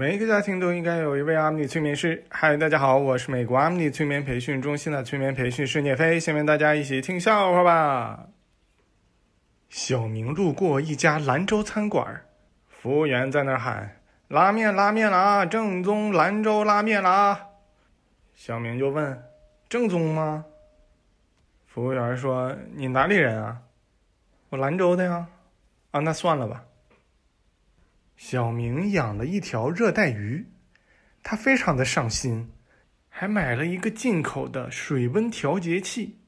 每一个家庭都应该有一位阿米尼催眠师。嗨，大家好，我是美国阿米尼催眠培训中心的催眠培训师聂飞。下面大家一起听笑话吧。小明路过一家兰州餐馆，服务员在那儿喊：“拉面，拉面啦，正宗兰州拉面啦。”小明就问：“正宗吗？”服务员说：“你哪里人啊？”“我兰州的呀。”“啊，那算了吧。”小明养了一条热带鱼，他非常的上心，还买了一个进口的水温调节器。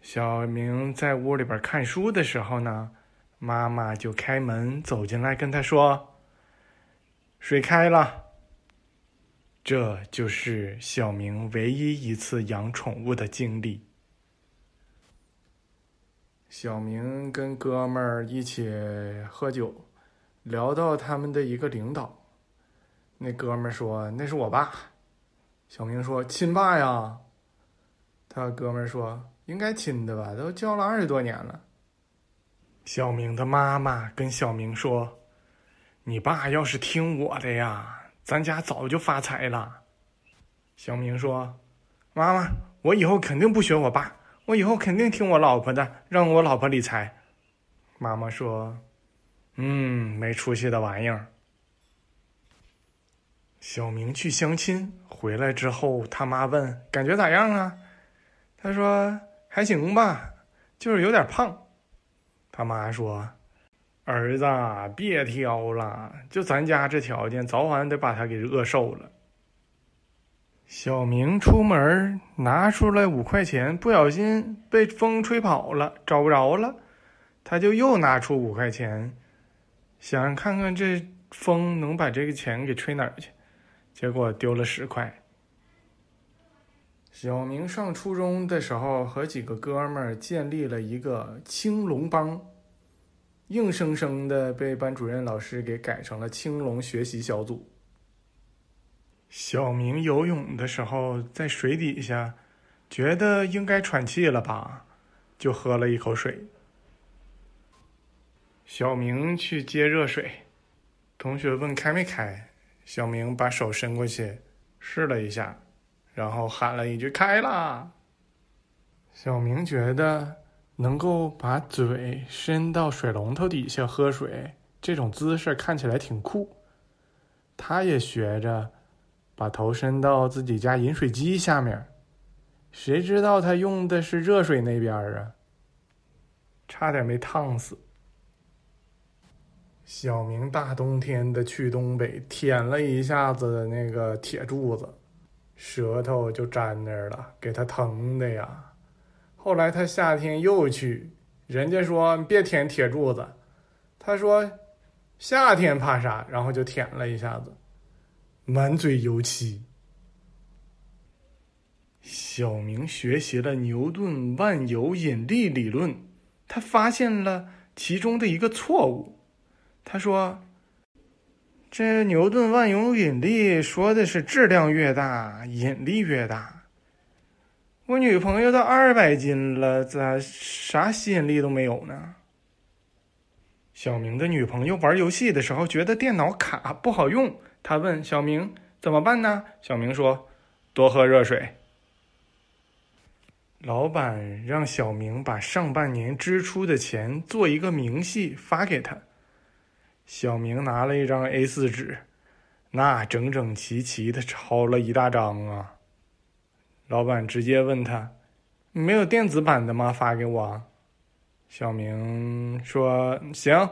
小明在屋里边看书的时候呢，妈妈就开门走进来跟他说：“水开了。”这就是小明唯一一次养宠物的经历。小明跟哥们儿一起喝酒。聊到他们的一个领导，那哥们说：“那是我爸。”小明说：“亲爸呀。”他哥们说：“应该亲的吧，都交了二十多年了。”小明的妈妈跟小明说：“你爸要是听我的呀，咱家早就发财了。”小明说：“妈妈，我以后肯定不学我爸，我以后肯定听我老婆的，让我老婆理财。”妈妈说。嗯，没出息的玩意儿。小明去相亲回来之后，他妈问：“感觉咋样啊？”他说：“还行吧，就是有点胖。”他妈说：“儿子，别挑了，就咱家这条件，早晚得把他给饿瘦了。”小明出门拿出来五块钱，不小心被风吹跑了，找不着了，他就又拿出五块钱。想看看这风能把这个钱给吹哪儿去，结果丢了十块。小明上初中的时候，和几个哥们儿建立了一个青龙帮，硬生生的被班主任老师给改成了青龙学习小组。小明游泳的时候，在水底下，觉得应该喘气了吧，就喝了一口水。小明去接热水，同学问开没开，小明把手伸过去试了一下，然后喊了一句“开啦”。小明觉得能够把嘴伸到水龙头底下喝水，这种姿势看起来挺酷，他也学着把头伸到自己家饮水机下面，谁知道他用的是热水那边啊，差点没烫死。小明大冬天的去东北舔了一下子那个铁柱子，舌头就粘那儿了，给他疼的呀。后来他夏天又去，人家说别舔铁柱子，他说夏天怕啥，然后就舔了一下子，满嘴油漆。小明学习了牛顿万有引力理论，他发现了其中的一个错误。他说：“这牛顿万有引力说的是质量越大，引力越大。我女朋友都二百斤了，咋啥吸引力都没有呢？”小明的女朋友玩游戏的时候觉得电脑卡不好用，他问小明怎么办呢？小明说：“多喝热水。”老板让小明把上半年支出的钱做一个明细发给他。小明拿了一张 A 四纸，那整整齐齐的抄了一大张啊！老板直接问他：“没有电子版的吗？发给我。”小明说：“行。”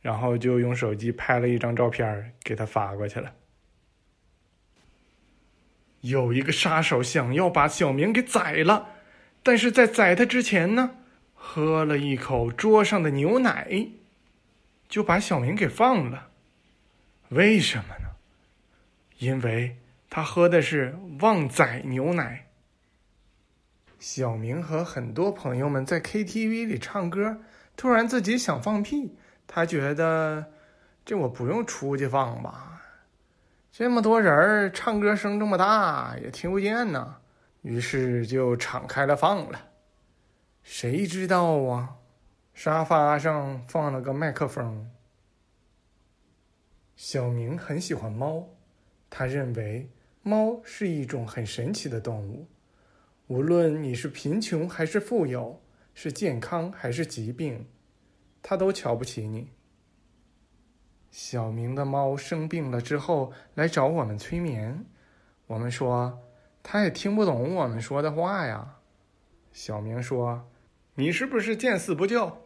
然后就用手机拍了一张照片给他发过去了。有一个杀手想要把小明给宰了，但是在宰他之前呢，喝了一口桌上的牛奶。就把小明给放了，为什么呢？因为他喝的是旺仔牛奶。小明和很多朋友们在 KTV 里唱歌，突然自己想放屁，他觉得这我不用出去放吧，这么多人唱歌声这么大也听不见呢，于是就敞开了放了。谁知道啊？沙发上放了个麦克风。小明很喜欢猫，他认为猫是一种很神奇的动物，无论你是贫穷还是富有，是健康还是疾病，他都瞧不起你。小明的猫生病了之后来找我们催眠，我们说他也听不懂我们说的话呀。小明说：“你是不是见死不救？”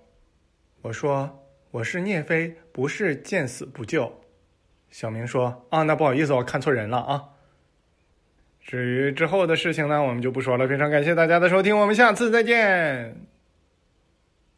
我说：“我是聂飞，不是见死不救。”小明说：“啊，那不好意思，我看错人了啊。”至于之后的事情呢，我们就不说了。非常感谢大家的收听，我们下次再见。